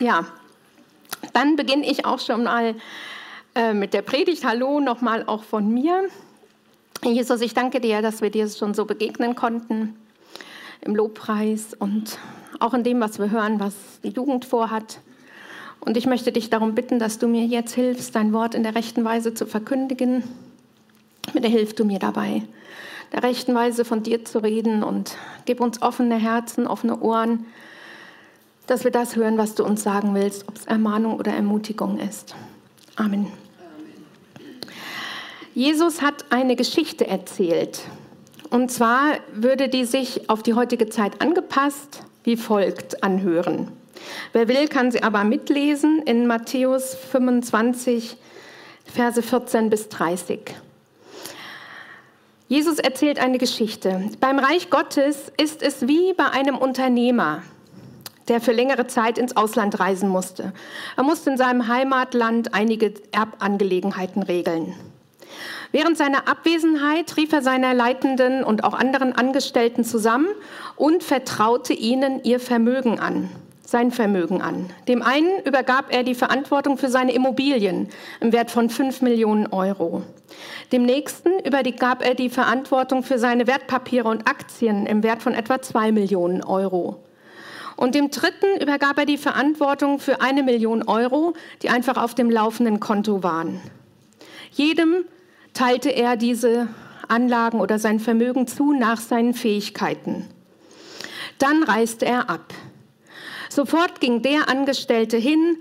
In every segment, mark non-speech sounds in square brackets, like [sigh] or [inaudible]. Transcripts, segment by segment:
Ja, dann beginne ich auch schon mal äh, mit der Predigt. Hallo nochmal auch von mir. Jesus, ich danke dir, dass wir dir schon so begegnen konnten im Lobpreis und auch in dem, was wir hören, was die Jugend vorhat. Und ich möchte dich darum bitten, dass du mir jetzt hilfst, dein Wort in der rechten Weise zu verkündigen. Bitte hilf du mir dabei, der rechten Weise von dir zu reden und gib uns offene Herzen, offene Ohren, dass wir das hören, was du uns sagen willst, ob es Ermahnung oder Ermutigung ist. Amen. Jesus hat eine Geschichte erzählt. Und zwar würde die sich auf die heutige Zeit angepasst wie folgt anhören. Wer will, kann sie aber mitlesen in Matthäus 25, Verse 14 bis 30. Jesus erzählt eine Geschichte. Beim Reich Gottes ist es wie bei einem Unternehmer, der für längere Zeit ins Ausland reisen musste. Er musste in seinem Heimatland einige Erbangelegenheiten regeln. Während seiner Abwesenheit rief er seine Leitenden und auch anderen Angestellten zusammen und vertraute ihnen ihr Vermögen an, sein Vermögen an. Dem einen übergab er die Verantwortung für seine Immobilien im Wert von 5 Millionen Euro. Dem nächsten übergab er die Verantwortung für seine Wertpapiere und Aktien im Wert von etwa 2 Millionen Euro. Und dem dritten übergab er die Verantwortung für eine Million Euro, die einfach auf dem laufenden Konto waren. Jedem teilte er diese Anlagen oder sein Vermögen zu nach seinen Fähigkeiten. Dann reiste er ab. Sofort ging der Angestellte hin,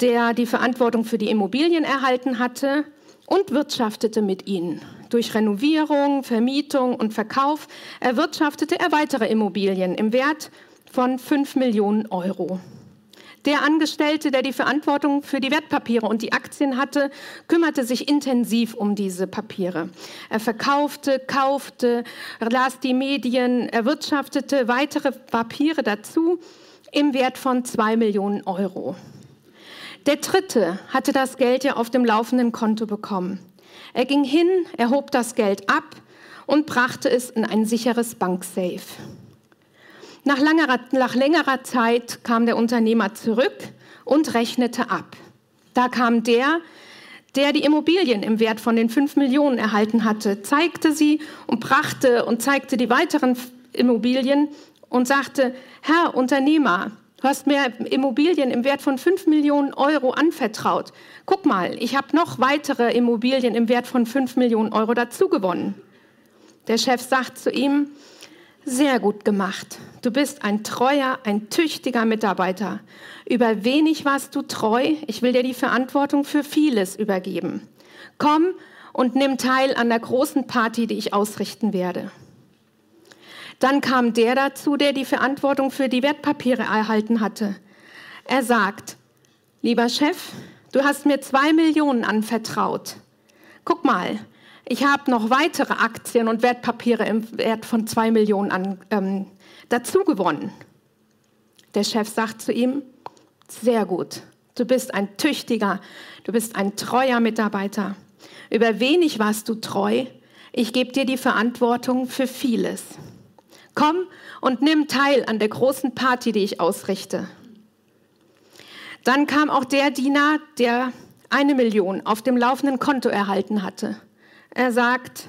der die Verantwortung für die Immobilien erhalten hatte und wirtschaftete mit ihnen. Durch Renovierung, Vermietung und Verkauf erwirtschaftete er weitere Immobilien im Wert von 5 Millionen Euro. Der Angestellte, der die Verantwortung für die Wertpapiere und die Aktien hatte, kümmerte sich intensiv um diese Papiere. Er verkaufte, kaufte, las die Medien, erwirtschaftete weitere Papiere dazu im Wert von 2 Millionen Euro. Der Dritte hatte das Geld ja auf dem laufenden Konto bekommen. Er ging hin, erhob das Geld ab und brachte es in ein sicheres Banksafe. Nach längerer, nach längerer Zeit kam der Unternehmer zurück und rechnete ab. Da kam der, der die Immobilien im Wert von den 5 Millionen erhalten hatte, zeigte sie und brachte und zeigte die weiteren Immobilien und sagte, Herr Unternehmer, du hast mir Immobilien im Wert von 5 Millionen Euro anvertraut. Guck mal, ich habe noch weitere Immobilien im Wert von 5 Millionen Euro dazu gewonnen. Der Chef sagt zu ihm, sehr gut gemacht. Du bist ein treuer, ein tüchtiger Mitarbeiter. Über wenig warst du treu. Ich will dir die Verantwortung für vieles übergeben. Komm und nimm teil an der großen Party, die ich ausrichten werde. Dann kam der dazu, der die Verantwortung für die Wertpapiere erhalten hatte. Er sagt, lieber Chef, du hast mir zwei Millionen anvertraut. Guck mal, ich habe noch weitere Aktien und Wertpapiere im Wert von zwei Millionen an, ähm, dazu gewonnen. Der Chef sagt zu ihm, sehr gut, du bist ein tüchtiger, du bist ein treuer Mitarbeiter. Über wenig warst du treu, ich gebe dir die Verantwortung für vieles. Komm und nimm teil an der großen Party, die ich ausrichte. Dann kam auch der Diener, der eine Million auf dem laufenden Konto erhalten hatte. Er sagt,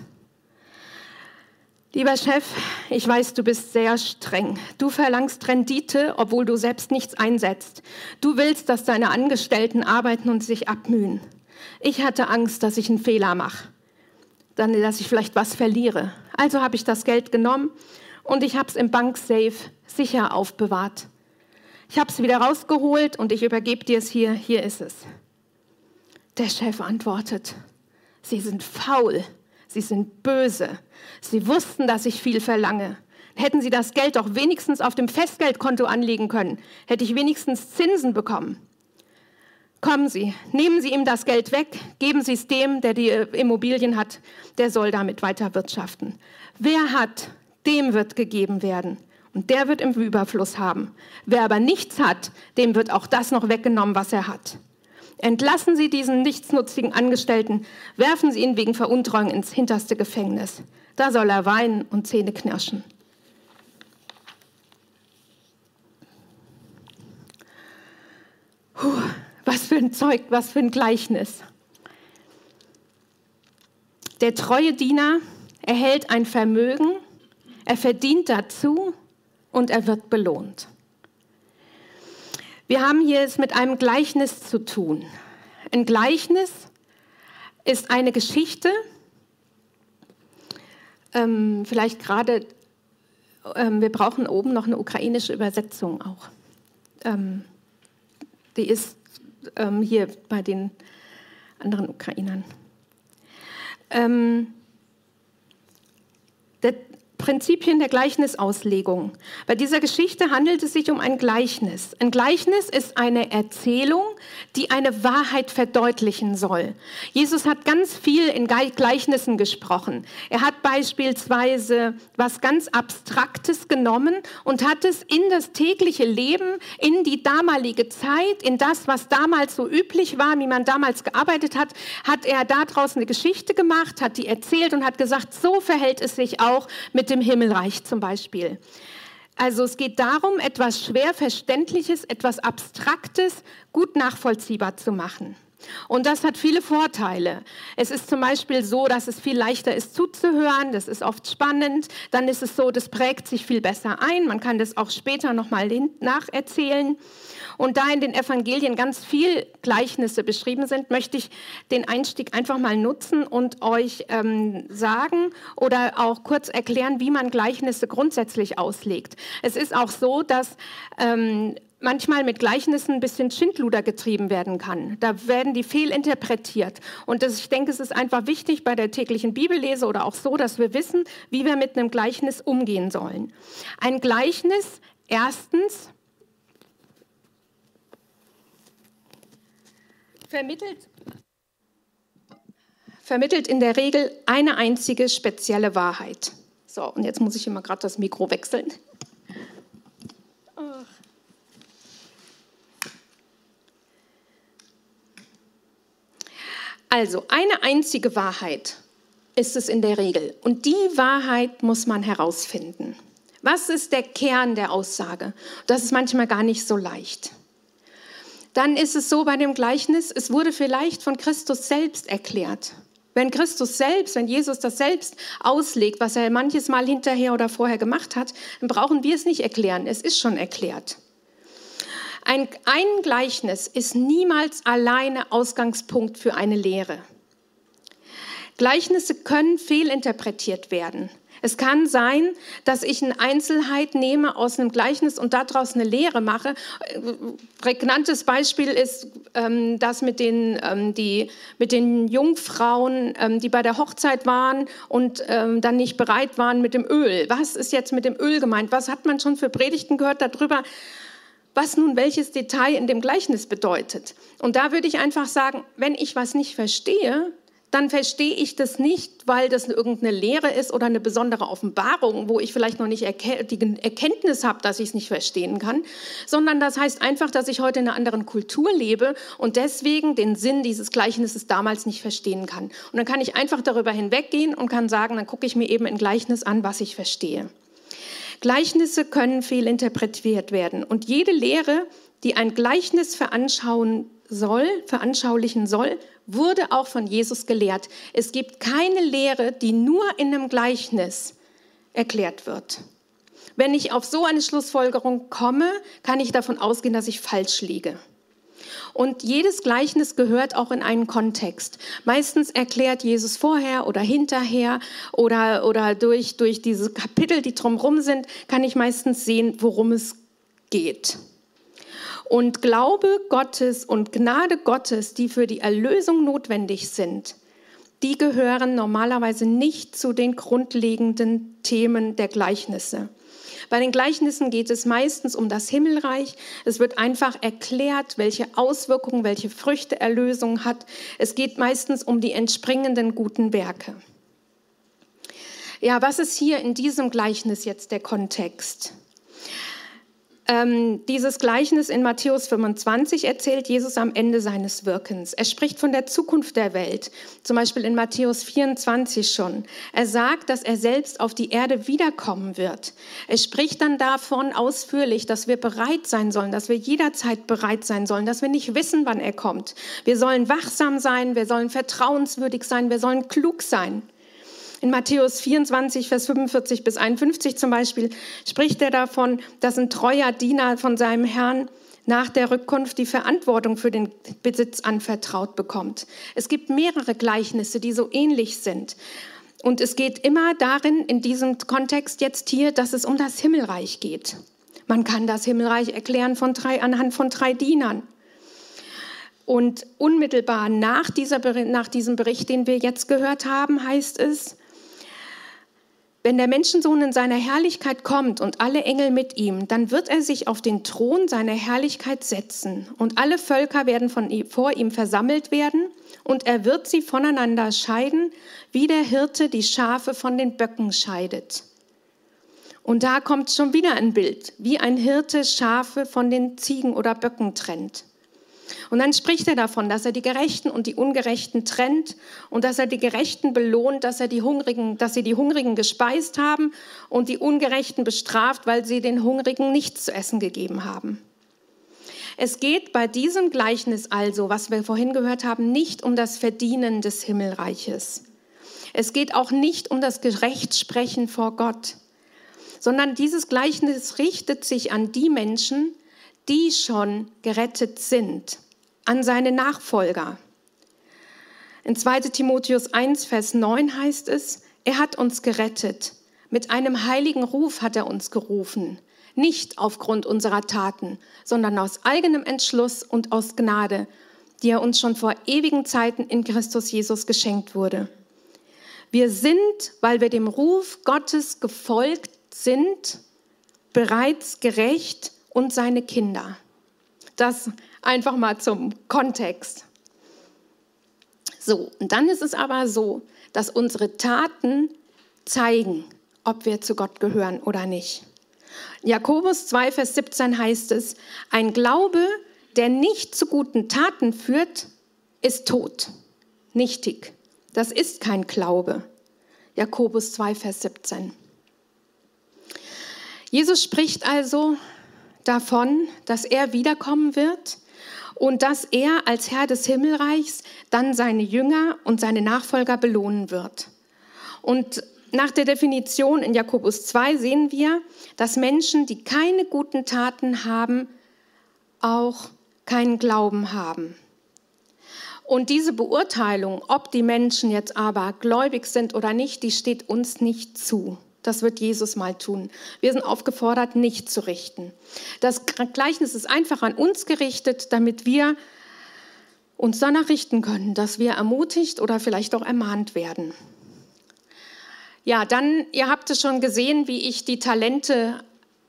lieber Chef, ich weiß, du bist sehr streng. Du verlangst Rendite, obwohl du selbst nichts einsetzt. Du willst, dass deine Angestellten arbeiten und sich abmühen. Ich hatte Angst, dass ich einen Fehler mache, dann, dass ich vielleicht was verliere. Also habe ich das Geld genommen und ich habe es im Banksafe sicher aufbewahrt. Ich habe es wieder rausgeholt und ich übergebe dir es hier. Hier ist es. Der Chef antwortet, Sie sind faul, sie sind böse. Sie wussten, dass ich viel verlange. Hätten sie das Geld doch wenigstens auf dem Festgeldkonto anlegen können, hätte ich wenigstens Zinsen bekommen. Kommen Sie, nehmen Sie ihm das Geld weg, geben Sie es dem, der die äh, Immobilien hat, der soll damit weiter wirtschaften. Wer hat, dem wird gegeben werden. Und der wird im Überfluss haben. Wer aber nichts hat, dem wird auch das noch weggenommen, was er hat. Entlassen Sie diesen nichtsnutzigen Angestellten, werfen Sie ihn wegen Veruntreuung ins hinterste Gefängnis. Da soll er weinen und Zähne knirschen. zeugt was für ein Gleichnis. Der treue Diener erhält ein Vermögen, er verdient dazu und er wird belohnt. Wir haben hier es mit einem Gleichnis zu tun. Ein Gleichnis ist eine Geschichte, ähm, vielleicht gerade, ähm, wir brauchen oben noch eine ukrainische Übersetzung auch. Ähm, die ist ähm, hier bei den anderen Ukrainern. Ähm, der, Prinzipien der Gleichnisauslegung. Bei dieser Geschichte handelt es sich um ein Gleichnis. Ein Gleichnis ist eine Erzählung, die eine Wahrheit verdeutlichen soll. Jesus hat ganz viel in Gleichnissen gesprochen. Er hat beispielsweise was ganz Abstraktes genommen und hat es in das tägliche Leben, in die damalige Zeit, in das, was damals so üblich war, wie man damals gearbeitet hat, hat er daraus eine Geschichte gemacht, hat die erzählt und hat gesagt, so verhält es sich auch mit mit dem Himmelreich zum Beispiel. Also es geht darum, etwas schwer Verständliches, etwas Abstraktes gut nachvollziehbar zu machen. Und das hat viele Vorteile. Es ist zum Beispiel so, dass es viel leichter ist zuzuhören, das ist oft spannend. Dann ist es so, das prägt sich viel besser ein. Man kann das auch später nochmal nacherzählen. Und da in den Evangelien ganz viel Gleichnisse beschrieben sind, möchte ich den Einstieg einfach mal nutzen und euch ähm, sagen oder auch kurz erklären, wie man Gleichnisse grundsätzlich auslegt. Es ist auch so, dass ähm, manchmal mit Gleichnissen ein bisschen Schindluder getrieben werden kann. Da werden die fehlinterpretiert. Und das, ich denke, es ist einfach wichtig bei der täglichen Bibellese oder auch so, dass wir wissen, wie wir mit einem Gleichnis umgehen sollen. Ein Gleichnis erstens vermittelt, vermittelt in der Regel eine einzige spezielle Wahrheit. So, und jetzt muss ich immer gerade das Mikro wechseln. Also, eine einzige Wahrheit ist es in der Regel. Und die Wahrheit muss man herausfinden. Was ist der Kern der Aussage? Das ist manchmal gar nicht so leicht dann ist es so bei dem Gleichnis, es wurde vielleicht von Christus selbst erklärt. Wenn Christus selbst, wenn Jesus das selbst auslegt, was er manches Mal hinterher oder vorher gemacht hat, dann brauchen wir es nicht erklären. Es ist schon erklärt. Ein, ein Gleichnis ist niemals alleine Ausgangspunkt für eine Lehre. Gleichnisse können fehlinterpretiert werden. Es kann sein, dass ich eine Einzelheit nehme aus einem Gleichnis und daraus eine Lehre mache. Prägnantes Beispiel ist ähm, das mit den, ähm, die, mit den Jungfrauen, ähm, die bei der Hochzeit waren und ähm, dann nicht bereit waren mit dem Öl. Was ist jetzt mit dem Öl gemeint? Was hat man schon für Predigten gehört darüber? Was nun welches Detail in dem Gleichnis bedeutet. Und da würde ich einfach sagen, wenn ich was nicht verstehe, dann verstehe ich das nicht, weil das irgendeine Lehre ist oder eine besondere Offenbarung, wo ich vielleicht noch nicht die Erkenntnis habe, dass ich es nicht verstehen kann, sondern das heißt einfach, dass ich heute in einer anderen Kultur lebe und deswegen den Sinn dieses Gleichnisses damals nicht verstehen kann. Und dann kann ich einfach darüber hinweggehen und kann sagen, dann gucke ich mir eben ein Gleichnis an, was ich verstehe. Gleichnisse können fehlinterpretiert werden und jede Lehre, die ein Gleichnis veranschauen soll, veranschaulichen soll, wurde auch von Jesus gelehrt. Es gibt keine Lehre, die nur in einem Gleichnis erklärt wird. Wenn ich auf so eine Schlussfolgerung komme, kann ich davon ausgehen, dass ich falsch liege. Und jedes Gleichnis gehört auch in einen Kontext. Meistens erklärt Jesus vorher oder hinterher oder, oder durch, durch diese Kapitel, die drumherum sind, kann ich meistens sehen, worum es geht. Und Glaube Gottes und Gnade Gottes, die für die Erlösung notwendig sind, die gehören normalerweise nicht zu den grundlegenden Themen der Gleichnisse. Bei den Gleichnissen geht es meistens um das Himmelreich. Es wird einfach erklärt, welche Auswirkungen, welche Früchte Erlösung hat. Es geht meistens um die entspringenden guten Werke. Ja, was ist hier in diesem Gleichnis jetzt der Kontext? Ähm, dieses Gleichnis in Matthäus 25 erzählt Jesus am Ende seines Wirkens. Er spricht von der Zukunft der Welt, zum Beispiel in Matthäus 24 schon. Er sagt, dass er selbst auf die Erde wiederkommen wird. Er spricht dann davon ausführlich, dass wir bereit sein sollen, dass wir jederzeit bereit sein sollen, dass wir nicht wissen, wann er kommt. Wir sollen wachsam sein, wir sollen vertrauenswürdig sein, wir sollen klug sein. In Matthäus 24, Vers 45 bis 51 zum Beispiel spricht er davon, dass ein treuer Diener von seinem Herrn nach der Rückkunft die Verantwortung für den Besitz anvertraut bekommt. Es gibt mehrere Gleichnisse, die so ähnlich sind. Und es geht immer darin, in diesem Kontext jetzt hier, dass es um das Himmelreich geht. Man kann das Himmelreich erklären von drei, anhand von drei Dienern. Und unmittelbar nach, dieser, nach diesem Bericht, den wir jetzt gehört haben, heißt es, wenn der Menschensohn in seiner Herrlichkeit kommt und alle Engel mit ihm, dann wird er sich auf den Thron seiner Herrlichkeit setzen und alle Völker werden von ihm, vor ihm versammelt werden und er wird sie voneinander scheiden, wie der Hirte die Schafe von den Böcken scheidet. Und da kommt schon wieder ein Bild, wie ein Hirte Schafe von den Ziegen oder Böcken trennt. Und dann spricht er davon, dass er die Gerechten und die Ungerechten trennt und dass er die Gerechten belohnt, dass er die Hungrigen, dass sie die Hungrigen gespeist haben und die Ungerechten bestraft, weil sie den Hungrigen nichts zu essen gegeben haben. Es geht bei diesem Gleichnis also, was wir vorhin gehört haben, nicht um das Verdienen des Himmelreiches. Es geht auch nicht um das Gerechtsprechen vor Gott, sondern dieses Gleichnis richtet sich an die Menschen, die schon gerettet sind, an seine Nachfolger. In 2 Timotheus 1, Vers 9 heißt es, er hat uns gerettet. Mit einem heiligen Ruf hat er uns gerufen, nicht aufgrund unserer Taten, sondern aus eigenem Entschluss und aus Gnade, die er uns schon vor ewigen Zeiten in Christus Jesus geschenkt wurde. Wir sind, weil wir dem Ruf Gottes gefolgt sind, bereits gerecht und seine Kinder. Das einfach mal zum Kontext. So, und dann ist es aber so, dass unsere Taten zeigen, ob wir zu Gott gehören oder nicht. Jakobus 2, Vers 17 heißt es, ein Glaube, der nicht zu guten Taten führt, ist tot, nichtig. Das ist kein Glaube. Jakobus 2, Vers 17. Jesus spricht also davon, dass er wiederkommen wird und dass er als Herr des Himmelreichs dann seine Jünger und seine Nachfolger belohnen wird. Und nach der Definition in Jakobus 2 sehen wir, dass Menschen, die keine guten Taten haben, auch keinen Glauben haben. Und diese Beurteilung, ob die Menschen jetzt aber gläubig sind oder nicht, die steht uns nicht zu. Das wird Jesus mal tun. Wir sind aufgefordert, nicht zu richten. Das Gleichnis ist einfach an uns gerichtet, damit wir uns danach richten können, dass wir ermutigt oder vielleicht auch ermahnt werden. Ja, dann, ihr habt es schon gesehen, wie ich die Talente,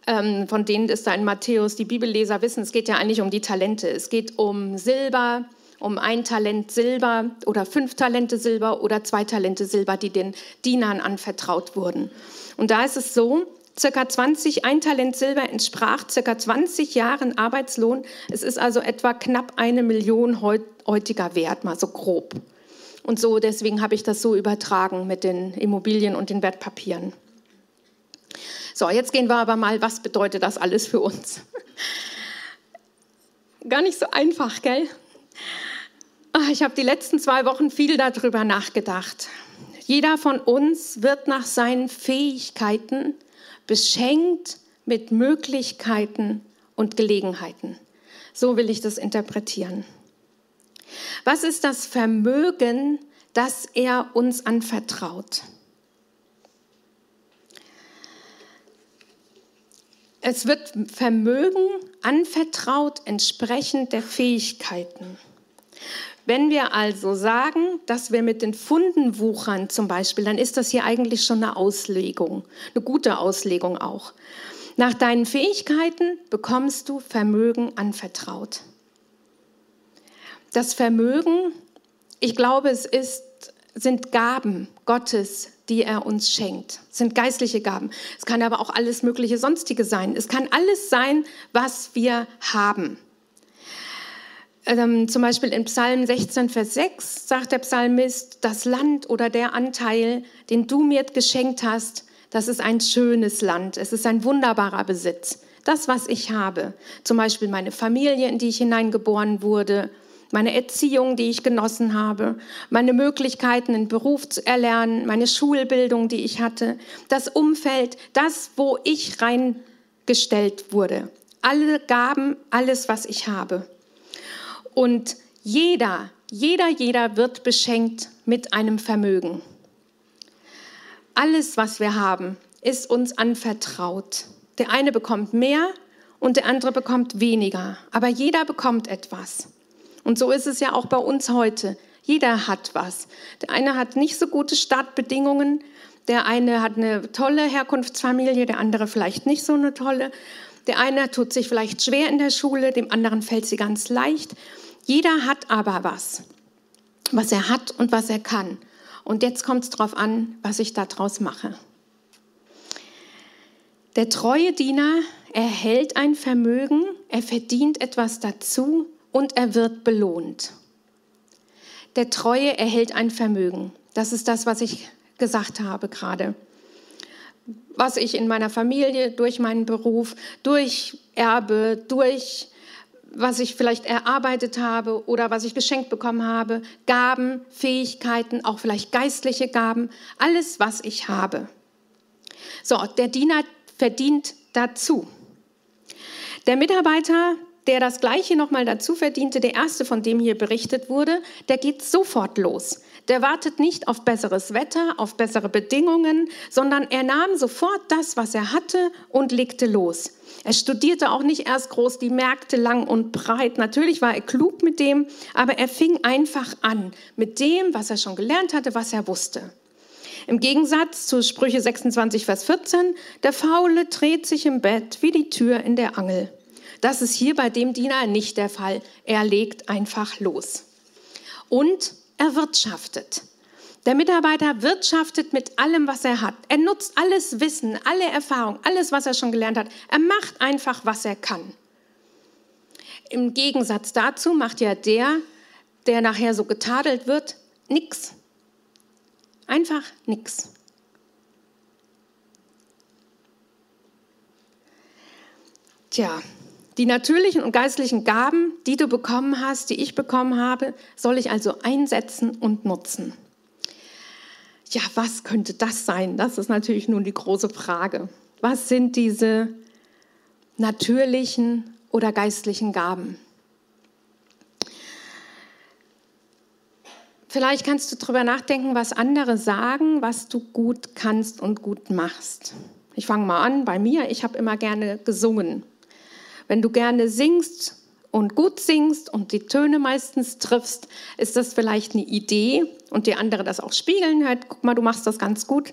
ähm, von denen ist da in Matthäus, die Bibelleser wissen, es geht ja eigentlich um die Talente. Es geht um Silber, um ein Talent Silber oder fünf Talente Silber oder zwei Talente Silber, die den Dienern anvertraut wurden. Und da ist es so, circa 20, ein Talent Silber entsprach circa 20 Jahren Arbeitslohn. Es ist also etwa knapp eine Million heutiger Wert, mal so grob. Und so, deswegen habe ich das so übertragen mit den Immobilien und den Wertpapieren. So, jetzt gehen wir aber mal, was bedeutet das alles für uns? [laughs] Gar nicht so einfach, gell? Ah, ich habe die letzten zwei Wochen viel darüber nachgedacht. Jeder von uns wird nach seinen Fähigkeiten beschenkt mit Möglichkeiten und Gelegenheiten. So will ich das interpretieren. Was ist das Vermögen, das er uns anvertraut? Es wird Vermögen anvertraut entsprechend der Fähigkeiten. Wenn wir also sagen, dass wir mit den Funden wuchern zum Beispiel, dann ist das hier eigentlich schon eine Auslegung, eine gute Auslegung auch. Nach deinen Fähigkeiten bekommst du Vermögen anvertraut. Das Vermögen, ich glaube, es ist, sind Gaben Gottes, die er uns schenkt. Es sind geistliche Gaben. Es kann aber auch alles mögliche sonstige sein. Es kann alles sein, was wir haben. Ähm, zum Beispiel in Psalm 16, Vers 6 sagt der Psalmist, das Land oder der Anteil, den du mir geschenkt hast, das ist ein schönes Land. Es ist ein wunderbarer Besitz. Das, was ich habe, zum Beispiel meine Familie, in die ich hineingeboren wurde, meine Erziehung, die ich genossen habe, meine Möglichkeiten, einen Beruf zu erlernen, meine Schulbildung, die ich hatte, das Umfeld, das, wo ich reingestellt wurde. Alle Gaben, alles, was ich habe. Und jeder, jeder, jeder wird beschenkt mit einem Vermögen. Alles, was wir haben, ist uns anvertraut. Der eine bekommt mehr und der andere bekommt weniger, aber jeder bekommt etwas. Und so ist es ja auch bei uns heute. Jeder hat was. Der eine hat nicht so gute Startbedingungen, der eine hat eine tolle Herkunftsfamilie, der andere vielleicht nicht so eine tolle. Der eine tut sich vielleicht schwer in der Schule, dem anderen fällt sie ganz leicht. Jeder hat aber was, was er hat und was er kann. Und jetzt kommt es darauf an, was ich daraus mache. Der treue Diener erhält ein Vermögen, er verdient etwas dazu und er wird belohnt. Der Treue erhält ein Vermögen. Das ist das, was ich gesagt habe gerade. Was ich in meiner Familie, durch meinen Beruf, durch Erbe, durch was ich vielleicht erarbeitet habe oder was ich geschenkt bekommen habe, Gaben, Fähigkeiten, auch vielleicht geistliche Gaben, alles, was ich habe. So, der Diener verdient dazu. Der Mitarbeiter der das Gleiche nochmal dazu verdiente, der erste, von dem hier berichtet wurde, der geht sofort los. Der wartet nicht auf besseres Wetter, auf bessere Bedingungen, sondern er nahm sofort das, was er hatte und legte los. Er studierte auch nicht erst groß die Märkte lang und breit. Natürlich war er klug mit dem, aber er fing einfach an mit dem, was er schon gelernt hatte, was er wusste. Im Gegensatz zu Sprüche 26, Vers 14, der Faule dreht sich im Bett wie die Tür in der Angel. Das ist hier bei dem Diener nicht der Fall. Er legt einfach los. Und er wirtschaftet. Der Mitarbeiter wirtschaftet mit allem, was er hat. Er nutzt alles Wissen, alle Erfahrung, alles, was er schon gelernt hat. Er macht einfach, was er kann. Im Gegensatz dazu macht ja der, der nachher so getadelt wird, nichts. Einfach nichts. Tja, die natürlichen und geistlichen Gaben, die du bekommen hast, die ich bekommen habe, soll ich also einsetzen und nutzen. Ja, was könnte das sein? Das ist natürlich nun die große Frage. Was sind diese natürlichen oder geistlichen Gaben? Vielleicht kannst du darüber nachdenken, was andere sagen, was du gut kannst und gut machst. Ich fange mal an bei mir. Ich habe immer gerne gesungen. Wenn du gerne singst und gut singst und die Töne meistens triffst, ist das vielleicht eine Idee und die andere das auch spiegeln, halt, guck mal, du machst das ganz gut,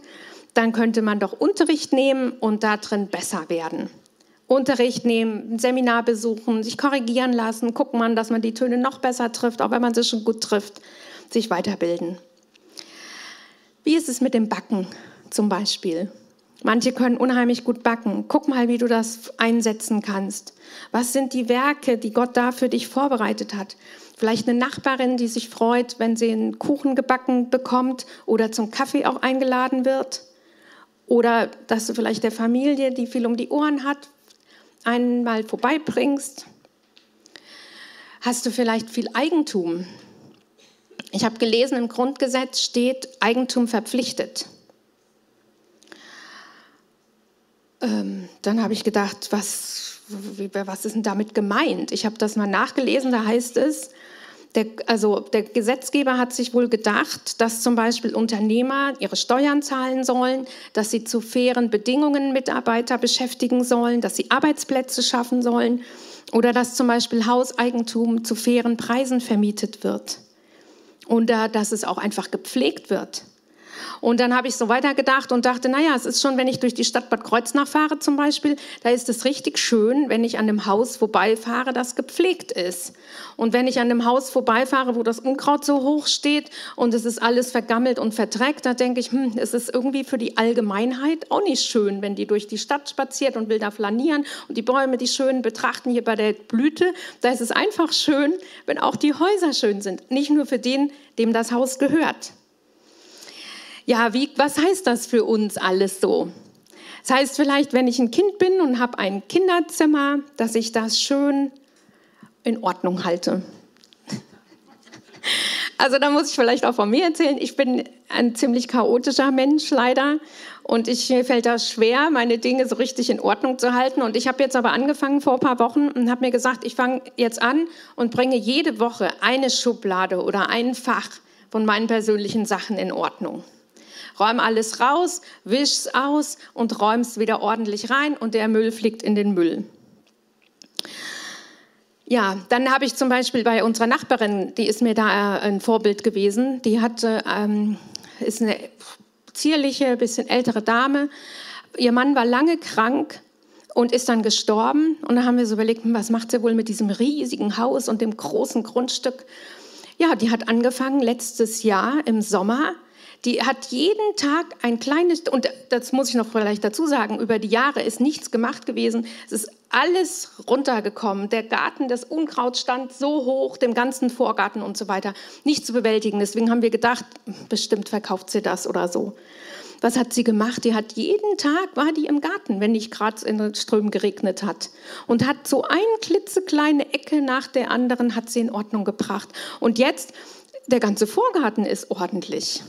dann könnte man doch Unterricht nehmen und da drin besser werden. Unterricht nehmen, ein Seminar besuchen, sich korrigieren lassen, gucken man, dass man die Töne noch besser trifft, auch wenn man sie schon gut trifft, sich weiterbilden. Wie ist es mit dem Backen zum Beispiel? Manche können unheimlich gut backen. Guck mal, wie du das einsetzen kannst. Was sind die Werke, die Gott da für dich vorbereitet hat? Vielleicht eine Nachbarin, die sich freut, wenn sie einen Kuchen gebacken bekommt oder zum Kaffee auch eingeladen wird. Oder dass du vielleicht der Familie, die viel um die Ohren hat, einmal vorbeibringst. Hast du vielleicht viel Eigentum? Ich habe gelesen, im Grundgesetz steht Eigentum verpflichtet. Ähm, dann habe ich gedacht, was, was ist denn damit gemeint? Ich habe das mal nachgelesen, da heißt es, der, also der Gesetzgeber hat sich wohl gedacht, dass zum Beispiel Unternehmer ihre Steuern zahlen sollen, dass sie zu fairen Bedingungen Mitarbeiter beschäftigen sollen, dass sie Arbeitsplätze schaffen sollen oder dass zum Beispiel Hauseigentum zu fairen Preisen vermietet wird und dass es auch einfach gepflegt wird. Und dann habe ich so weitergedacht und dachte, naja, es ist schon, wenn ich durch die Stadt Bad Kreuznach fahre zum Beispiel, da ist es richtig schön, wenn ich an dem Haus vorbeifahre, das gepflegt ist. Und wenn ich an dem Haus vorbeifahre, wo das Unkraut so hoch steht und es ist alles vergammelt und verdreckt, da denke ich, hm, es ist irgendwie für die Allgemeinheit auch nicht schön, wenn die durch die Stadt spaziert und will da flanieren und die Bäume, die schön betrachten hier bei der Blüte. Da ist es einfach schön, wenn auch die Häuser schön sind. Nicht nur für den, dem das Haus gehört. Ja, wie, was heißt das für uns alles so? Das heißt vielleicht, wenn ich ein Kind bin und habe ein Kinderzimmer, dass ich das schön in Ordnung halte. [laughs] Also da muss ich vielleicht auch von mir erzählen. Ich bin ein ziemlich chaotischer Mensch leider und ich, mir fällt das schwer, meine Dinge so richtig in Ordnung zu halten. Und ich habe jetzt aber angefangen vor ein paar Wochen und habe mir gesagt, ich fange jetzt an und bringe jede Woche eine Schublade oder ein Fach von meinen persönlichen Sachen in Ordnung. Räum alles raus, wisch's aus und räum's wieder ordentlich rein und der Müll fliegt in den Müll. Ja, dann habe ich zum Beispiel bei unserer Nachbarin, die ist mir da äh, ein Vorbild gewesen, die hatte, ähm, ist eine zierliche, bisschen ältere Dame. Ihr Mann war lange krank und ist dann gestorben. Und dann haben wir so überlegt, hm, was macht sie wohl mit diesem riesigen Haus und dem großen Grundstück? Ja, die hat angefangen letztes Jahr im Sommer die hat jeden Tag ein kleines, und das muss ich noch vielleicht dazu sagen, über die Jahre ist nichts gemacht gewesen. Es ist alles runtergekommen. Der Garten, das Unkraut stand so hoch, dem ganzen Vorgarten und so weiter. Nicht zu bewältigen. Deswegen haben wir gedacht, bestimmt verkauft sie das oder so. Was hat sie gemacht? Die hat jeden Tag, war die im Garten, wenn nicht gerade in den Strömen geregnet hat. Und hat so eine klitzekleine Ecke nach der anderen hat sie in Ordnung gebracht. Und jetzt, der ganze Vorgarten ist ordentlich.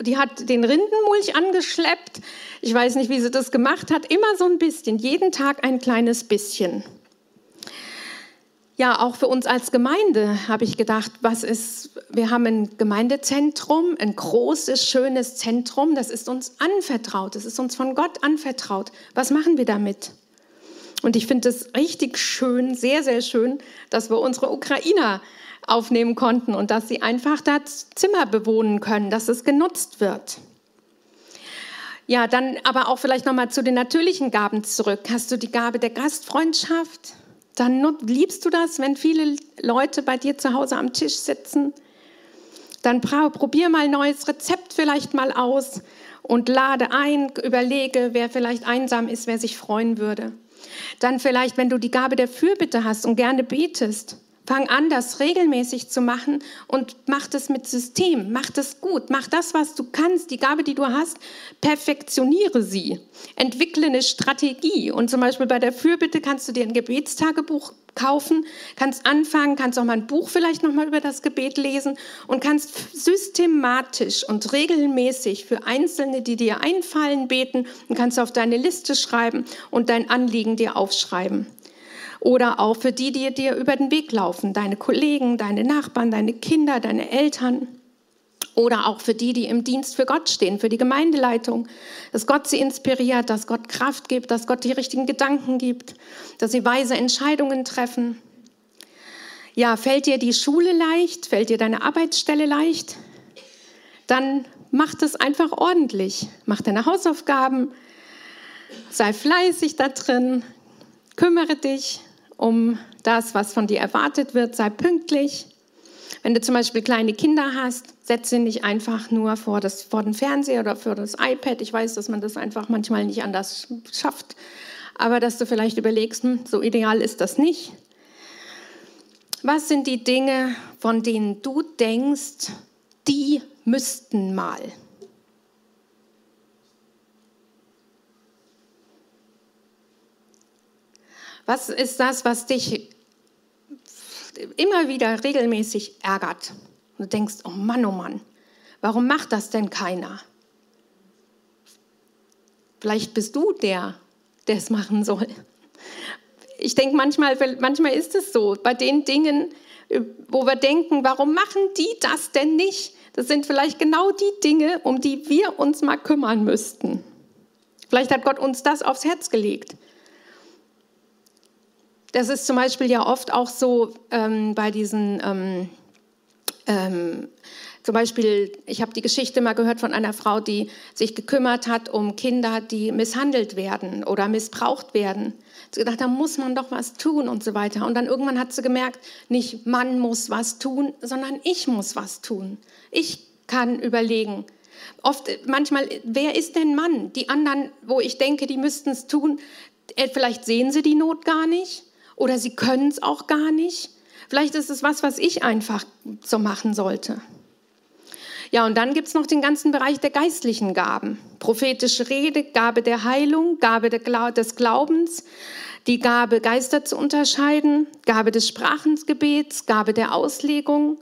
Die hat den Rindenmulch angeschleppt. Ich weiß nicht, wie sie das gemacht hat. Immer so ein bisschen, jeden Tag ein kleines bisschen. Ja, auch für uns als Gemeinde habe ich gedacht, was ist, wir haben ein Gemeindezentrum, ein großes, schönes Zentrum, das ist uns anvertraut, das ist uns von Gott anvertraut. Was machen wir damit? Und ich finde es richtig schön, sehr, sehr schön, dass wir unsere Ukrainer aufnehmen konnten und dass sie einfach das Zimmer bewohnen können, dass es genutzt wird. Ja, dann aber auch vielleicht nochmal zu den natürlichen Gaben zurück. Hast du die Gabe der Gastfreundschaft? Dann liebst du das, wenn viele Leute bei dir zu Hause am Tisch sitzen. Dann probier mal ein neues Rezept vielleicht mal aus und lade ein, überlege, wer vielleicht einsam ist, wer sich freuen würde. Dann vielleicht, wenn du die Gabe der Fürbitte hast und gerne betest, Fang an, das regelmäßig zu machen und mach das mit System. Mach das gut. Mach das, was du kannst. Die Gabe, die du hast, perfektioniere sie. Entwickle eine Strategie. Und zum Beispiel bei der Fürbitte kannst du dir ein Gebetstagebuch kaufen, kannst anfangen, kannst auch mal ein Buch vielleicht nochmal über das Gebet lesen und kannst systematisch und regelmäßig für Einzelne, die dir einfallen, beten und kannst auf deine Liste schreiben und dein Anliegen dir aufschreiben. Oder auch für die, die dir über den Weg laufen, deine Kollegen, deine Nachbarn, deine Kinder, deine Eltern. Oder auch für die, die im Dienst für Gott stehen, für die Gemeindeleitung. Dass Gott sie inspiriert, dass Gott Kraft gibt, dass Gott die richtigen Gedanken gibt, dass sie weise Entscheidungen treffen. Ja, fällt dir die Schule leicht? Fällt dir deine Arbeitsstelle leicht? Dann mach das einfach ordentlich. Mach deine Hausaufgaben. Sei fleißig da drin. Kümmere dich um das, was von dir erwartet wird. Sei pünktlich. Wenn du zum Beispiel kleine Kinder hast, setze sie nicht einfach nur vor, das, vor den Fernseher oder vor das iPad. Ich weiß, dass man das einfach manchmal nicht anders schafft. Aber dass du vielleicht überlegst, hm, so ideal ist das nicht. Was sind die Dinge, von denen du denkst, die müssten mal? Was ist das, was dich immer wieder regelmäßig ärgert? Und du denkst, oh Mann, oh Mann, warum macht das denn keiner? Vielleicht bist du der, der es machen soll. Ich denke, manchmal, manchmal ist es so, bei den Dingen, wo wir denken, warum machen die das denn nicht? Das sind vielleicht genau die Dinge, um die wir uns mal kümmern müssten. Vielleicht hat Gott uns das aufs Herz gelegt. Das ist zum Beispiel ja oft auch so ähm, bei diesen ähm, ähm, Zum Beispiel, ich habe die Geschichte mal gehört von einer Frau, die sich gekümmert hat um Kinder, die misshandelt werden oder missbraucht werden. Sie gedacht, da muss man doch was tun und so weiter. Und dann irgendwann hat sie gemerkt, nicht man muss was tun, sondern ich muss was tun. Ich kann überlegen. Oft, manchmal, wer ist denn Mann? Die anderen, wo ich denke, die müssten es tun, äh, vielleicht sehen sie die Not gar nicht oder sie können es auch gar nicht. Vielleicht ist es was, was ich einfach so machen sollte. Ja, und dann gibt es noch den ganzen Bereich der geistlichen Gaben. Prophetische Rede, Gabe der Heilung, Gabe des Glaubens, die Gabe, Geister zu unterscheiden, Gabe des Sprachensgebets, Gabe der Auslegung,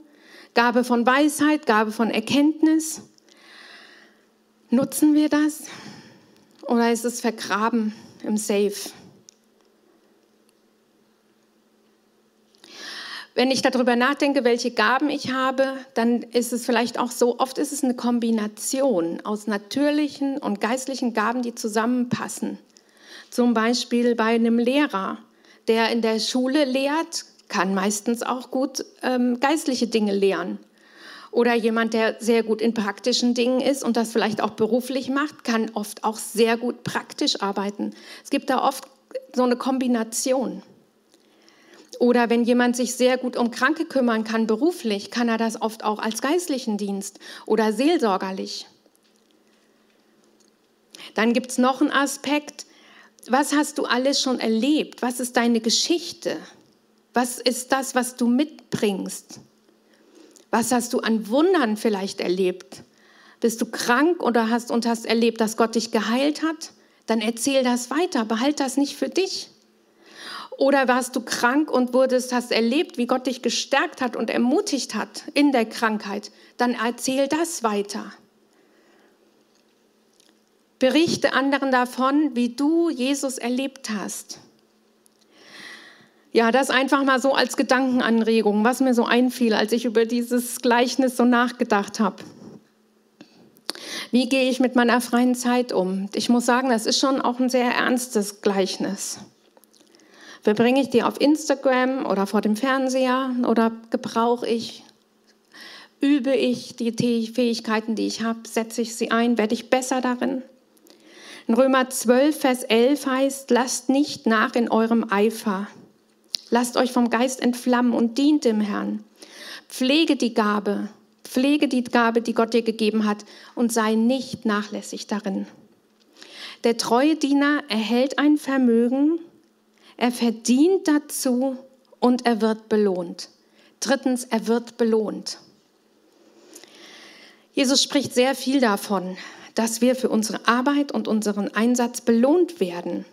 Gabe von Weisheit, Gabe von Erkenntnis. Nutzen wir das oder ist es vergraben im Safe? Wenn ich darüber nachdenke, welche Gaben ich habe, dann ist es vielleicht auch so, oft ist es eine Kombination aus natürlichen und geistlichen Gaben, die zusammenpassen. Zum Beispiel bei einem Lehrer, der in der Schule lehrt, kann meistens auch gut ähm, geistliche Dinge lehren. Oder jemand, der sehr gut in praktischen Dingen ist und das vielleicht auch beruflich macht, kann oft auch sehr gut praktisch arbeiten. Es gibt da oft so eine Kombination. Oder wenn jemand sich sehr gut um Kranke kümmern kann beruflich, kann er das oft auch als geistlichen Dienst oder seelsorgerlich. Dann gibt es noch einen Aspekt, was hast du alles schon erlebt? Was ist deine Geschichte? Was ist das, was du mitbringst? Was hast du an Wundern vielleicht erlebt? Bist du krank oder hast und hast erlebt, dass Gott dich geheilt hat? Dann erzähl das weiter, behalt das nicht für dich. Oder warst du krank und wurdest, hast erlebt, wie Gott dich gestärkt hat und ermutigt hat in der Krankheit? Dann erzähl das weiter. Berichte anderen davon, wie du Jesus erlebt hast. Ja, das einfach mal so als Gedankenanregung, was mir so einfiel, als ich über dieses Gleichnis so nachgedacht habe. Wie gehe ich mit meiner freien Zeit um? Ich muss sagen, das ist schon auch ein sehr ernstes Gleichnis. Verbringe ich die auf Instagram oder vor dem Fernseher oder gebrauche ich, übe ich die Fähigkeiten, die ich habe, setze ich sie ein, werde ich besser darin? In Römer 12, Vers 11 heißt, lasst nicht nach in eurem Eifer. Lasst euch vom Geist entflammen und dient dem Herrn. Pflege die Gabe, pflege die Gabe, die Gott dir gegeben hat und sei nicht nachlässig darin. Der treue Diener erhält ein Vermögen, er verdient dazu und er wird belohnt. Drittens, er wird belohnt. Jesus spricht sehr viel davon, dass wir für unsere Arbeit und unseren Einsatz belohnt werden.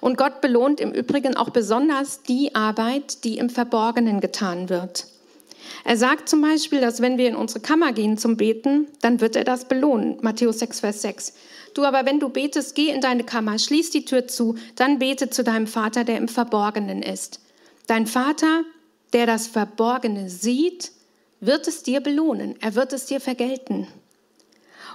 Und Gott belohnt im Übrigen auch besonders die Arbeit, die im Verborgenen getan wird. Er sagt zum Beispiel, dass wenn wir in unsere Kammer gehen zum Beten, dann wird er das belohnen. Matthäus 6, Vers 6. Du aber, wenn du betest, geh in deine Kammer, schließ die Tür zu, dann bete zu deinem Vater, der im Verborgenen ist. Dein Vater, der das Verborgene sieht, wird es dir belohnen. Er wird es dir vergelten.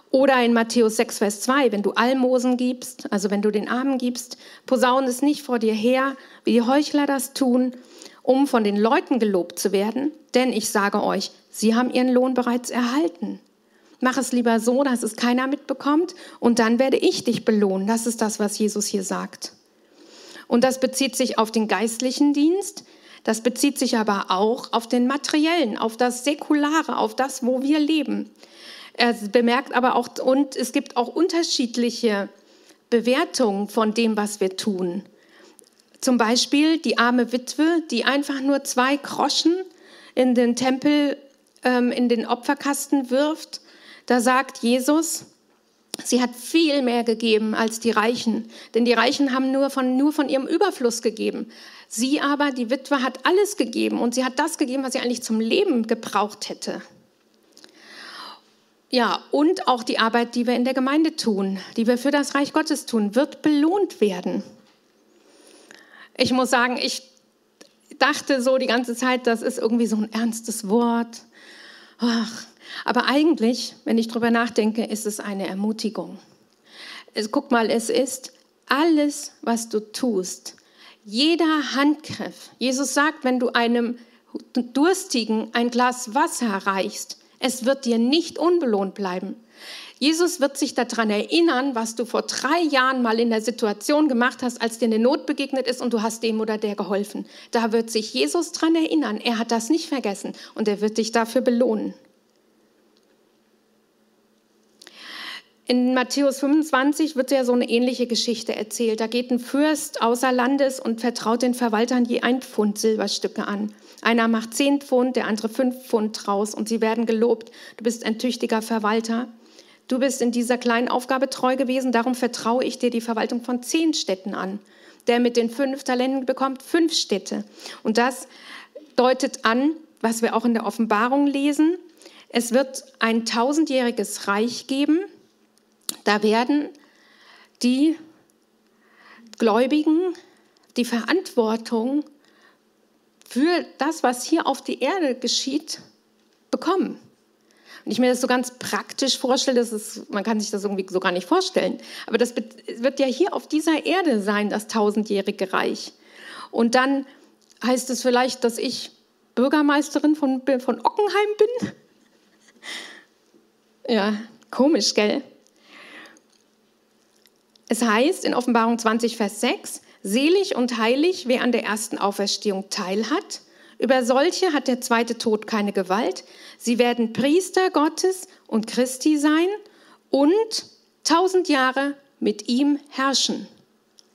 Oder in Matthäus 6, Vers 2, wenn du Almosen gibst, also wenn du den Armen gibst, posaune es nicht vor dir her, wie die Heuchler das tun, um von den Leuten gelobt zu werden, denn ich sage euch, sie haben ihren Lohn bereits erhalten. Mach es lieber so, dass es keiner mitbekommt und dann werde ich dich belohnen. Das ist das, was Jesus hier sagt. Und das bezieht sich auf den geistlichen Dienst, das bezieht sich aber auch auf den materiellen, auf das Säkulare, auf das, wo wir leben. Er bemerkt aber auch, und es gibt auch unterschiedliche Bewertungen von dem, was wir tun. Zum Beispiel die arme Witwe, die einfach nur zwei Groschen in den Tempel, ähm, in den Opferkasten wirft. Da sagt Jesus, sie hat viel mehr gegeben als die Reichen, denn die Reichen haben nur von, nur von ihrem Überfluss gegeben. Sie aber, die Witwe, hat alles gegeben und sie hat das gegeben, was sie eigentlich zum Leben gebraucht hätte. Ja, und auch die Arbeit, die wir in der Gemeinde tun, die wir für das Reich Gottes tun, wird belohnt werden. Ich muss sagen, ich dachte so die ganze Zeit, das ist irgendwie so ein ernstes Wort. Ach, aber eigentlich, wenn ich drüber nachdenke, ist es eine Ermutigung. Es, guck mal, es ist alles, was du tust, jeder Handgriff. Jesus sagt, wenn du einem Durstigen ein Glas Wasser reichst, Es wird dir nicht unbelohnt bleiben. Jesus wird sich daran erinnern, was du vor drei Jahren mal in der Situation gemacht hast, als dir eine Not begegnet ist und du hast dem oder der geholfen. Da wird sich Jesus daran erinnern. Er hat das nicht vergessen und er wird dich dafür belohnen. In Matthäus 25 wird ja so eine ähnliche Geschichte erzählt. Da geht ein Fürst außer Landes und vertraut den Verwaltern je ein Pfund Silberstücke an. Einer macht zehn Pfund, der andere fünf Pfund draus und sie werden gelobt. Du bist ein tüchtiger Verwalter. Du bist in dieser kleinen Aufgabe treu gewesen, darum vertraue ich dir die Verwaltung von zehn Städten an. Der mit den fünf Talenten bekommt fünf Städte. Und das deutet an, was wir auch in der Offenbarung lesen. Es wird ein tausendjähriges Reich geben da werden die Gläubigen die Verantwortung für das, was hier auf die Erde geschieht, bekommen. Und ich mir das so ganz praktisch vorstelle, das ist, man kann sich das irgendwie so gar nicht vorstellen, aber das wird ja hier auf dieser Erde sein, das tausendjährige Reich. Und dann heißt es vielleicht, dass ich Bürgermeisterin von, von Ockenheim bin. [laughs] Ja, komisch, gell? Es heißt in Offenbarung 20, Vers 6, selig und heilig, wer an der ersten Auferstehung teilhat. Über solche hat der zweite Tod keine Gewalt. Sie werden Priester Gottes und Christi sein und tausend Jahre mit ihm herrschen.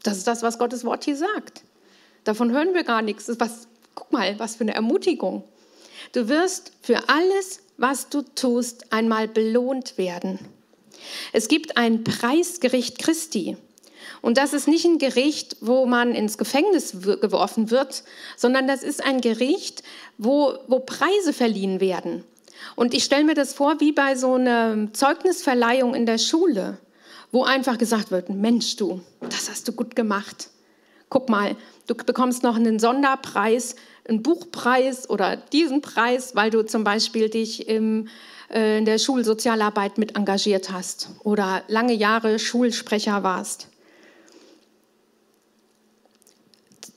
Das ist das, was Gottes Wort hier sagt. Davon hören wir gar nichts. Was, guck mal, was für eine Ermutigung. Du wirst für alles, was du tust, einmal belohnt werden. Es gibt ein Preisgericht Christi. Und das ist nicht ein Gericht, wo man ins Gefängnis geworfen wird, sondern das ist ein Gericht, wo, wo Preise verliehen werden. Und ich stelle mir das vor wie bei so einer Zeugnisverleihung in der Schule, wo einfach gesagt wird, Mensch du, das hast du gut gemacht. Guck mal, du bekommst noch einen Sonderpreis, einen Buchpreis oder diesen Preis, weil du zum Beispiel dich im äh, in der Schulsozialarbeit mit engagiert hast oder lange Jahre Schulsprecher warst.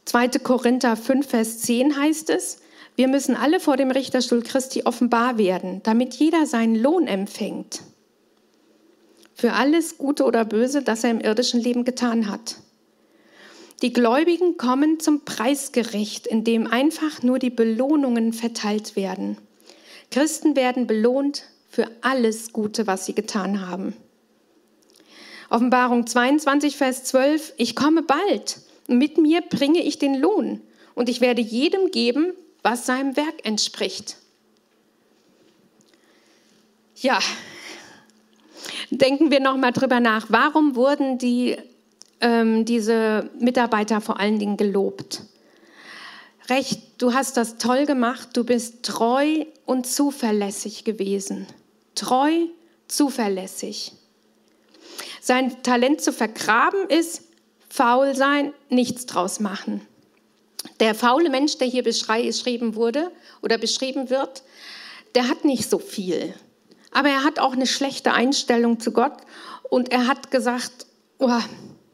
2. Korinther 5, Vers 10 heißt es, wir müssen alle vor dem Richterstuhl Christi offenbar werden, damit jeder seinen Lohn empfängt. Für alles Gute oder Böse, das er im irdischen Leben getan hat. Die Gläubigen kommen zum Preisgericht, in dem einfach nur die Belohnungen verteilt werden. Christen werden belohnt für alles Gute, was sie getan haben. Offenbarung 22, Vers 12, ich komme bald, mit mir bringe ich den Lohn und ich werde jedem geben, was seinem Werk entspricht. Ja, denken wir noch mal drüber nach. Warum wurden die, ähm, diese Mitarbeiter vor allen Dingen gelobt? Recht, du hast das toll gemacht, du bist treu und zuverlässig gewesen. Treu, zuverlässlich. Sein Talent zu vergraben ist faul sein, nichts draus machen. Der faule Mensch, der hier beschrieben wurde oder beschrieben wird, der hat nicht so viel. Aber er hat auch eine schlechte Einstellung zu Gott und er hat gesagt, oh,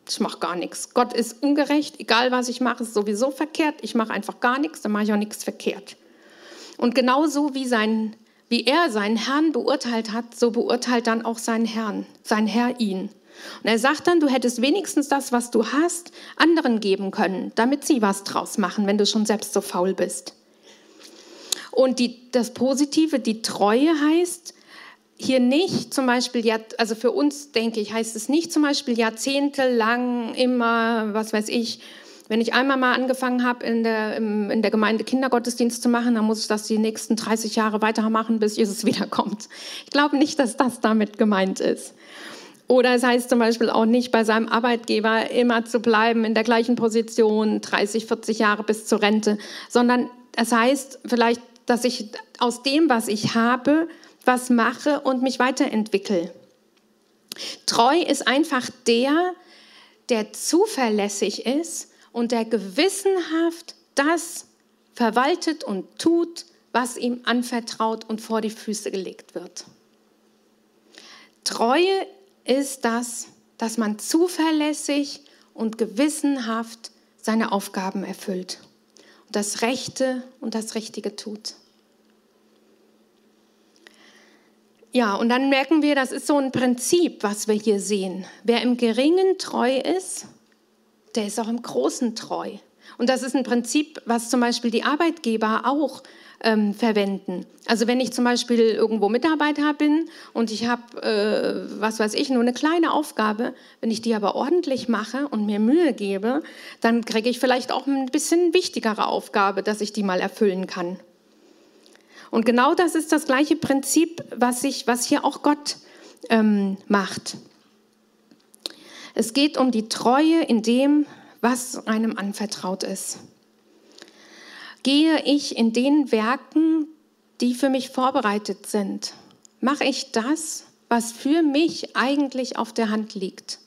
ich mache gar nichts. Gott ist ungerecht, egal was ich mache, ist sowieso verkehrt. Ich mache einfach gar nichts, dann mache ich auch nichts verkehrt. Und genauso wie, sein, wie er seinen Herrn beurteilt hat, so beurteilt dann auch sein Herrn, sein Herr ihn. Und er sagt dann, du hättest wenigstens das, was du hast, anderen geben können, damit sie was draus machen, wenn du schon selbst so faul bist. Und die, das Positive, die Treue heißt, hier nicht zum Beispiel, also für uns denke ich, heißt es nicht zum Beispiel jahrzehntelang immer, was weiß ich, wenn ich einmal mal angefangen habe, in der, in der Gemeinde Kindergottesdienst zu machen, dann muss ich das die nächsten 30 Jahre weitermachen, bis Jesus [laughs] wiederkommt. Ich glaube nicht, dass das damit gemeint ist. Oder es heißt zum Beispiel auch nicht, bei seinem Arbeitgeber immer zu bleiben in der gleichen Position, 30, 40 Jahre bis zur Rente, sondern es heißt vielleicht, dass ich aus dem, was ich habe, was mache und mich weiterentwickle. Treu ist einfach der, der zuverlässig ist und der gewissenhaft das verwaltet und tut, was ihm anvertraut und vor die Füße gelegt wird. Treue ist das, dass man zuverlässig und gewissenhaft seine Aufgaben erfüllt und das Rechte und das Richtige tut. Ja, und dann merken wir, das ist so ein Prinzip, was wir hier sehen. Wer im Geringen treu ist, der ist auch im Großen treu. Und das ist ein Prinzip, was zum Beispiel die Arbeitgeber auch ähm, verwenden. Also wenn ich zum Beispiel irgendwo Mitarbeiter bin und ich habe, äh, was weiß ich, nur eine kleine Aufgabe, wenn ich die aber ordentlich mache und mir Mühe gebe, dann kriege ich vielleicht auch ein bisschen wichtigere Aufgabe, dass ich die mal erfüllen kann. Und genau das ist das gleiche Prinzip, was, ich, was hier auch Gott ähm, macht. Es geht um die Treue in dem, was einem anvertraut ist. Gehe ich in den Werken, die für mich vorbereitet sind? Mache ich das, was für mich eigentlich auf der Hand liegt?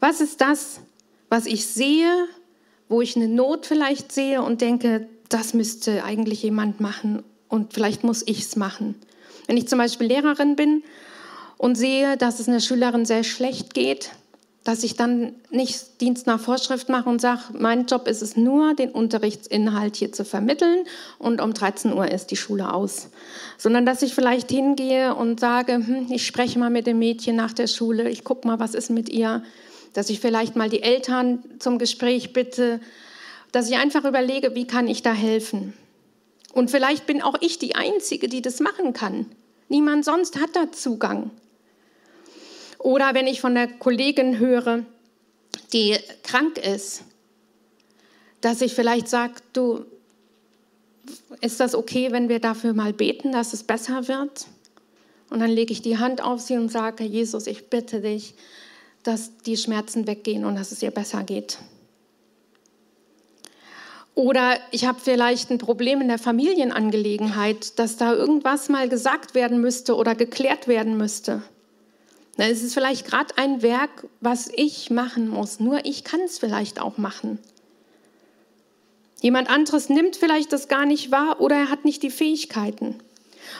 Was ist das, was ich sehe, wo ich eine Not vielleicht sehe und denke, das müsste eigentlich jemand machen und vielleicht muss ich es machen? Wenn ich zum Beispiel Lehrerin bin und sehe, dass es einer Schülerin sehr schlecht geht, dass ich dann nicht Dienst nach Vorschrift mache und sage, mein Job ist es nur, den Unterrichtsinhalt hier zu vermitteln und um 13 Uhr ist die Schule aus. Sondern dass ich vielleicht hingehe und sage, hm, ich spreche mal mit dem Mädchen nach der Schule, ich gucke mal, was ist mit ihr. Dass ich vielleicht mal die Eltern zum Gespräch bitte, dass ich einfach überlege, wie kann ich da helfen. Und vielleicht bin auch ich die Einzige, die das machen kann. Niemand sonst hat da Zugang. Oder wenn ich von der Kollegin höre, die krank ist, dass ich vielleicht sage, du, ist das okay, wenn wir dafür mal beten, dass es besser wird? Und dann lege ich die Hand auf sie und sage, Jesus, ich bitte dich, dass die Schmerzen weggehen und dass es ihr besser geht. Oder ich habe vielleicht ein Problem in der Familienangelegenheit, dass da irgendwas mal gesagt werden müsste oder geklärt werden müsste. Es ist vielleicht gerade ein Werk, was ich machen muss. Nur ich kann es vielleicht auch machen. Jemand anderes nimmt vielleicht das gar nicht wahr oder er hat nicht die Fähigkeiten.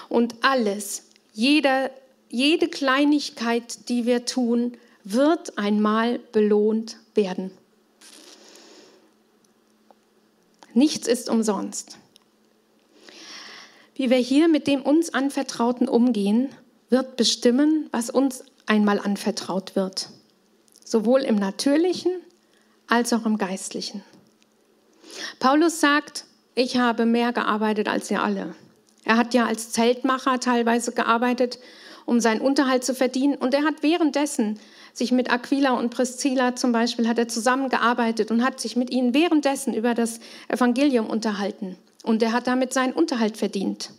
Und alles, jede, jede Kleinigkeit, die wir tun, wird einmal belohnt werden. Nichts ist umsonst. Wie wir hier mit dem uns Anvertrauten umgehen, wird bestimmen, was uns einmal anvertraut wird, sowohl im natürlichen als auch im geistlichen. Paulus sagt, ich habe mehr gearbeitet als ihr alle. Er hat ja als Zeltmacher teilweise gearbeitet, um seinen Unterhalt zu verdienen. Und er hat währenddessen sich mit Aquila und Priscilla zum Beispiel hat er zusammengearbeitet und hat sich mit ihnen währenddessen über das Evangelium unterhalten. Und er hat damit seinen Unterhalt verdient.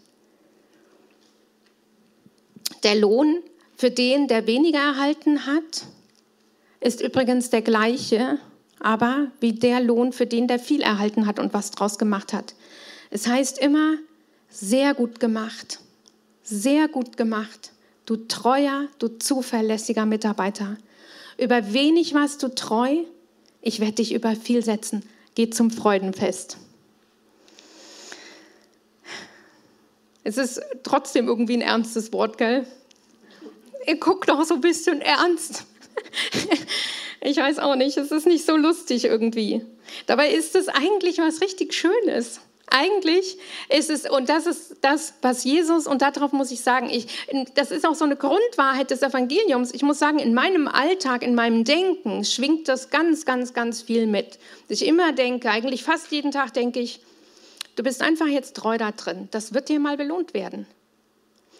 Der Lohn für den, der weniger erhalten hat, ist übrigens der gleiche, aber wie der Lohn für den, der viel erhalten hat und was draus gemacht hat. Es heißt immer, sehr gut gemacht, sehr gut gemacht, du treuer, du zuverlässiger Mitarbeiter. Über wenig warst du treu, ich werde dich über viel setzen. Geh zum Freudenfest. Es ist trotzdem irgendwie ein ernstes Wort, gell? Ihr guckt doch so ein bisschen ernst. [laughs] ich weiß auch nicht, es ist nicht so lustig irgendwie. Dabei ist es eigentlich was richtig Schönes. Eigentlich ist es, und das ist das, was Jesus, und darauf muss ich sagen, ich, das ist auch so eine Grundwahrheit des Evangeliums. Ich muss sagen, in meinem Alltag, in meinem Denken schwingt das ganz, ganz, ganz viel mit. Ich immer denke, eigentlich fast jeden Tag denke ich, du bist einfach jetzt treu da drin. Das wird dir mal belohnt werden.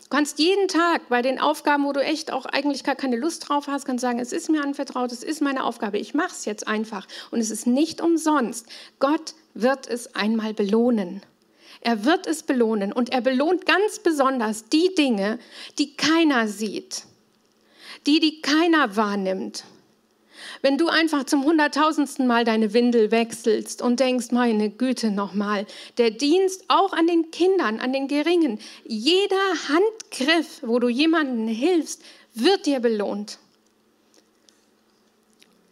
Du kannst jeden Tag bei den Aufgaben, wo du echt auch eigentlich gar keine Lust drauf hast, kannst sagen, es ist mir anvertraut, es ist meine Aufgabe, ich mache es jetzt einfach. Und es ist nicht umsonst. Gott wird es einmal belohnen. Er wird es belohnen und er belohnt ganz besonders die Dinge, die keiner sieht, die, die keiner wahrnimmt. Wenn du einfach zum hunderttausendsten Mal deine Windel wechselst und denkst, meine Güte nochmal, der Dienst auch an den Kindern, an den Geringen, jeder Handgriff, wo du jemandem hilfst, wird dir belohnt.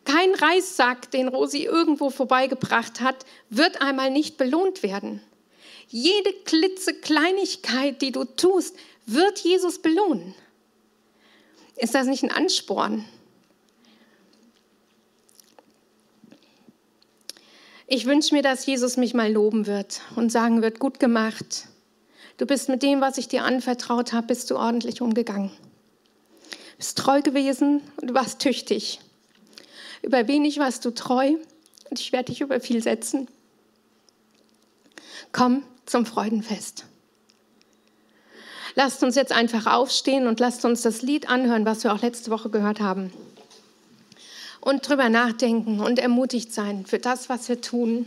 Kein Reissack, den Rosi irgendwo vorbeigebracht hat, wird einmal nicht belohnt werden. Jede klitzekleinigkeit, die du tust, wird Jesus belohnen. Ist das nicht ein Ansporn? Ich wünsche mir, dass Jesus mich mal loben wird und sagen wird, gut gemacht. Du bist mit dem, was ich dir anvertraut habe, bist du ordentlich umgegangen. Du bist treu gewesen und du warst tüchtig. Über wenig warst du treu und ich werde dich über viel setzen. Komm zum Freudenfest. Lasst uns jetzt einfach aufstehen und lasst uns das Lied anhören, was wir auch letzte Woche gehört haben. Und drüber nachdenken und ermutigt sein für das, was wir tun.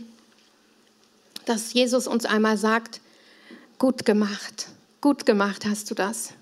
Dass Jesus uns einmal sagt, gut gemacht, gut gemacht hast du das.